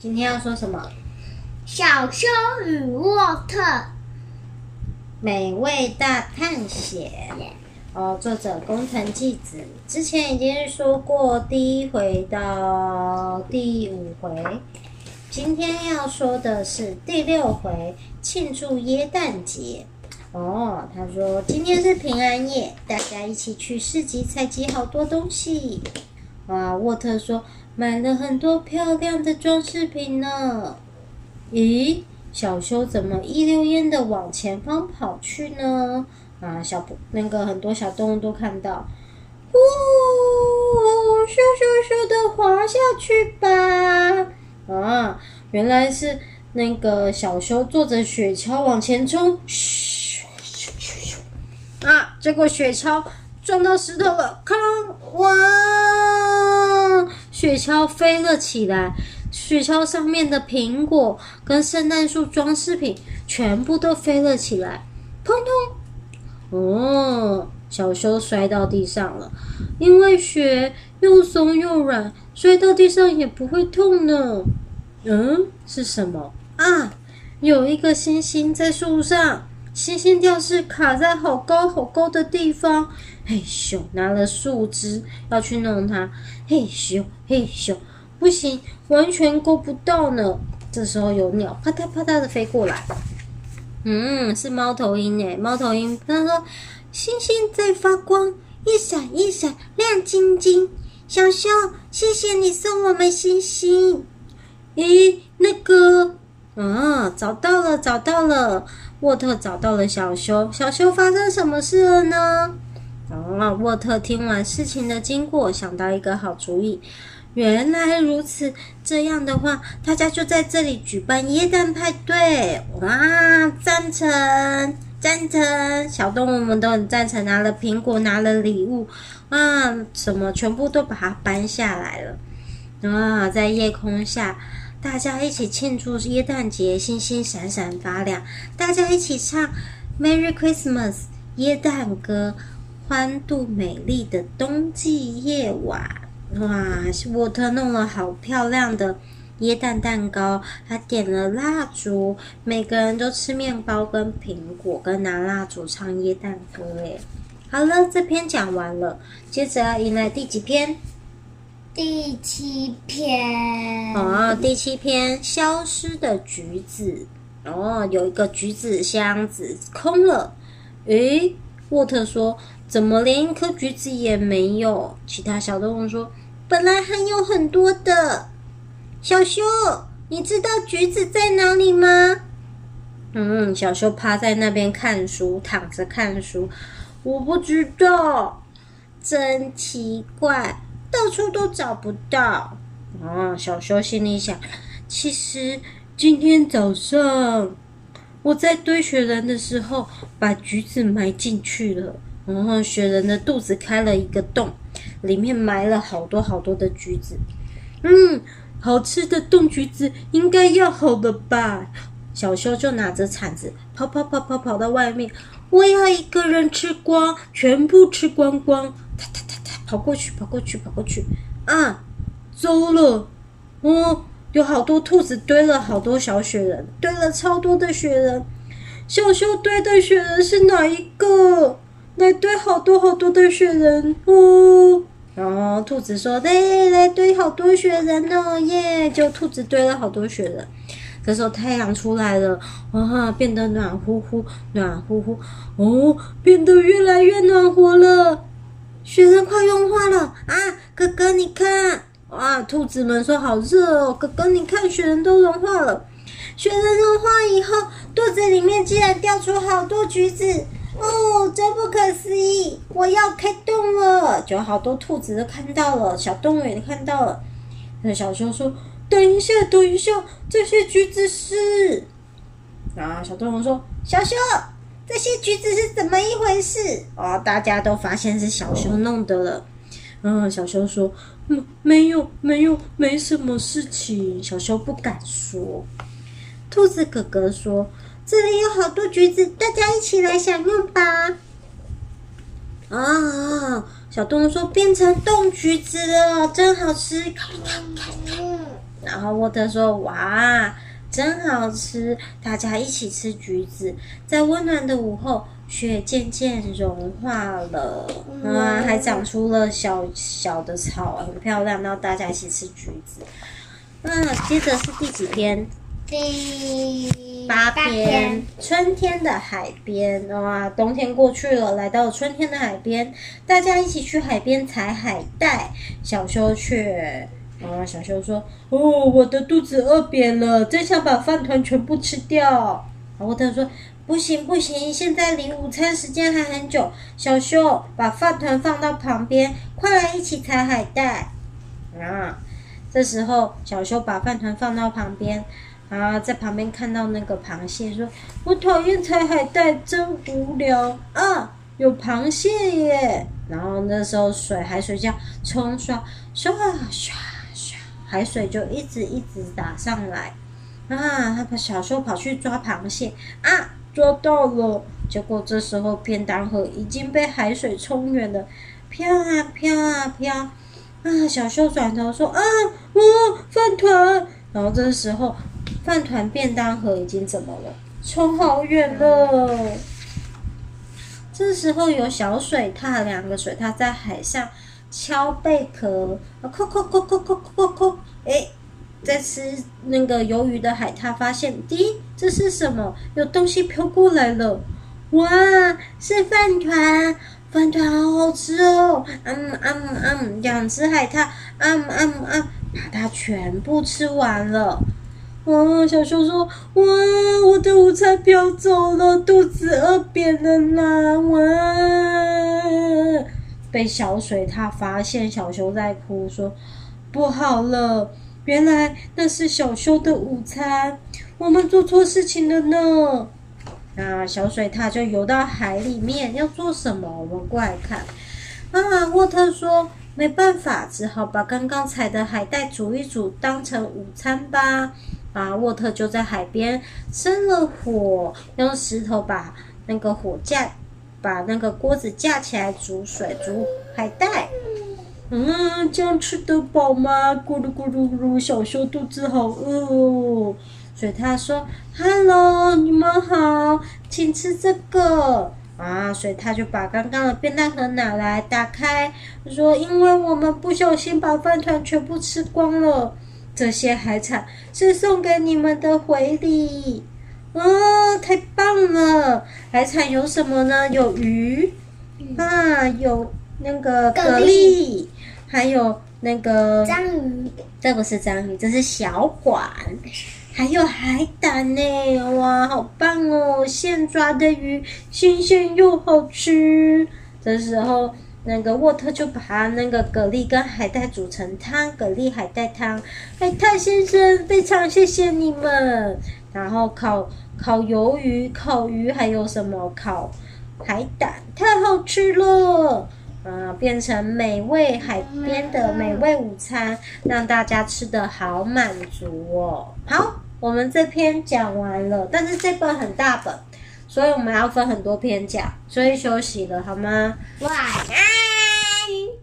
今天要说什么？小修与沃特，美味大探险。哦，作者工藤纪子，之前已经说过第一回到第五回，今天要说的是第六回，庆祝耶诞节。哦，他说今天是平安夜，大家一起去市集采集好多东西。啊，沃特说买了很多漂亮的装饰品呢。咦，小修怎么一溜烟的往前方跑去呢？啊，小那个很多小动物都看到，呜，咻咻咻的滑下去吧！啊，原来是那个小修坐着雪橇往前冲，嘘咻咻咻！啊，结果雪橇撞到石头了，哐！哇，雪橇飞了起来，雪橇上面的苹果跟圣诞树装饰品全部都飞了起来，砰砰！哦，小修摔到地上了，因为雪又松又软，摔到地上也不会痛呢。嗯，是什么啊？有一个星星在树上，星星吊饰卡在好高好高的地方。嘿咻，拿了树枝要去弄它。嘿咻嘿咻，不行，完全够不到呢。这时候有鸟啪嗒啪嗒的飞过来。嗯，是猫头鹰诶，猫头鹰他说：“星星在发光，一闪一闪，亮晶晶。”小熊，谢谢你送我们星星。咦，那个，啊，找到了，找到了，沃特找到了小修。小修发生什么事了呢？啊，沃特听完事情的经过，想到一个好主意。原来如此，这样的话，大家就在这里举办耶诞派对。哇，赞成，赞成！小动物们都很赞成，拿了苹果，拿了礼物，啊，什么全部都把它搬下来了。啊，在夜空下，大家一起庆祝耶诞节，星星闪闪发亮，大家一起唱 Merry Christmas 耶诞歌，欢度美丽的冬季夜晚。哇，沃特弄了好漂亮的耶诞蛋糕，还点了蜡烛，每个人都吃面包跟苹果，跟拿蜡烛唱耶诞歌。诶，好了，这篇讲完了，接着要迎来第几篇？第七篇。哦，第七篇，消失的橘子。哦，有一个橘子箱子空了。诶，沃特说。怎么连一颗橘子也没有？其他小动物说：“本来还有很多的。”小修，你知道橘子在哪里吗？嗯，小修趴在那边看书，躺着看书。我不知道，真奇怪，到处都找不到。哦，小修心里想：其实今天早上我在堆雪人的时候，把橘子埋进去了。然后雪人的肚子开了一个洞，里面埋了好多好多的橘子。嗯，好吃的冻橘子应该要好了吧？小修就拿着铲子跑跑跑跑跑到外面，我要一个人吃光，全部吃光光。跑过去，跑过去，跑过去。啊，糟了！哦，有好多兔子堆了好多小雪人，堆了超多的雪人。小修堆的雪人是哪一个？来堆好多好多的雪人哦，然后兔子说：“来来堆好多雪人哦，耶！”就兔子堆了好多雪人。这时候太阳出来了，哇，变得暖乎乎，暖乎乎哦，变得越来越暖和了。雪人快融化了啊！哥哥你看，哇！兔子们说：“好热哦，哥哥你看，雪人都融化了。”雪人融化以后，肚子里面竟然掉出好多橘子。哦，真不可思议！我要开动了，就好多兔子都看到了，小动物也看到了。那小熊说：“等一下，等一下，这些橘子是……”啊，小动物说：“小熊，这些橘子是怎么一回事？”哦，大家都发现是小熊弄的了。嗯，小熊说：“嗯，没有，没有，没什么事情。”小熊不敢说。兔子哥哥说。这里有好多橘子，大家一起来享用吧！啊、哦，小动物说变成冻橘子了，真好吃！然后沃特说：“哇，真好吃！大家一起吃橘子，在温暖的午后，雪渐渐融化了，啊，还长出了小小的草，很漂亮。然后大家一起吃橘子。那接着是第几篇？第八篇，春天的海边。哇，冬天过去了，来到春天的海边，大家一起去海边采海带。小修却。”啊，小修说：“哦，我的肚子饿扁了，真想把饭团全部吃掉。”然后他说：“不行不行，现在离午餐时间还很久。”小修把饭团放到旁边，快来一起采海带。啊，这时候小修把饭团放到旁边，啊，在旁边看到那个螃蟹，说：“我讨厌采海带，真无聊啊！有螃蟹耶！”然后那时候水海水这样冲刷刷刷。海水就一直一直打上来，啊！他把小修跑去抓螃蟹，啊，抓到了！结果这时候便当盒已经被海水冲远了，飘啊飘啊飘！啊，小秀转头说：“啊，我饭团！”然后这时候饭团便当盒已经怎么了？冲好远了。这时候有小水獭，两个水獭在海上。敲贝壳，啊，扣扣扣扣扣扣扣，哎，在吃那个鱿鱼的海獭发现，滴，这是什么？有东西飘过来了，哇，是饭团，饭团好好吃哦，嗯嗯嗯，两只海獭，嗯嗯嗯，把它全部吃完了。哇，小熊说，哇，我的午餐飘走了，肚子饿扁了啦，哇。被小水獭发现，小熊在哭，说：“不好了，原来那是小熊的午餐，我们做错事情了呢。”啊，小水獭就游到海里面，要做什么？我们过来看。啊，沃特说：“没办法，只好把刚刚采的海带煮一煮，当成午餐吧。”啊，沃特就在海边生了火，用石头把那个火架。把那个锅子架起来煮水，煮海带。嗯，这样吃得饱吗？咕噜咕噜咕噜，小熊肚子好饿哦。水獭说：“Hello，你们好，请吃这个。”啊，水獭就把刚刚的便当盒拿来打开，说：“因为我们不小心把饭团全部吃光了，这些海产是送给你们的回礼。”哦，太棒了！海产有什么呢？有鱼啊，有那个蛤蜊，还有那个章鱼。这不是章鱼，这是小管。还有海胆呢！哇，好棒哦！现抓的鱼，新鲜又好吃。这时候，那个沃特就把那个蛤蜊跟海带煮成汤，蛤蜊海带汤。海泰先生，非常谢谢你们。然后烤烤鱿鱼、烤鱼，还有什么烤海胆，太好吃了！啊，变成美味海边的美味午餐，让大家吃得好满足哦。好，我们这篇讲完了，但是这本很大本，所以我们要分很多篇讲，所以休息了好吗？晚安。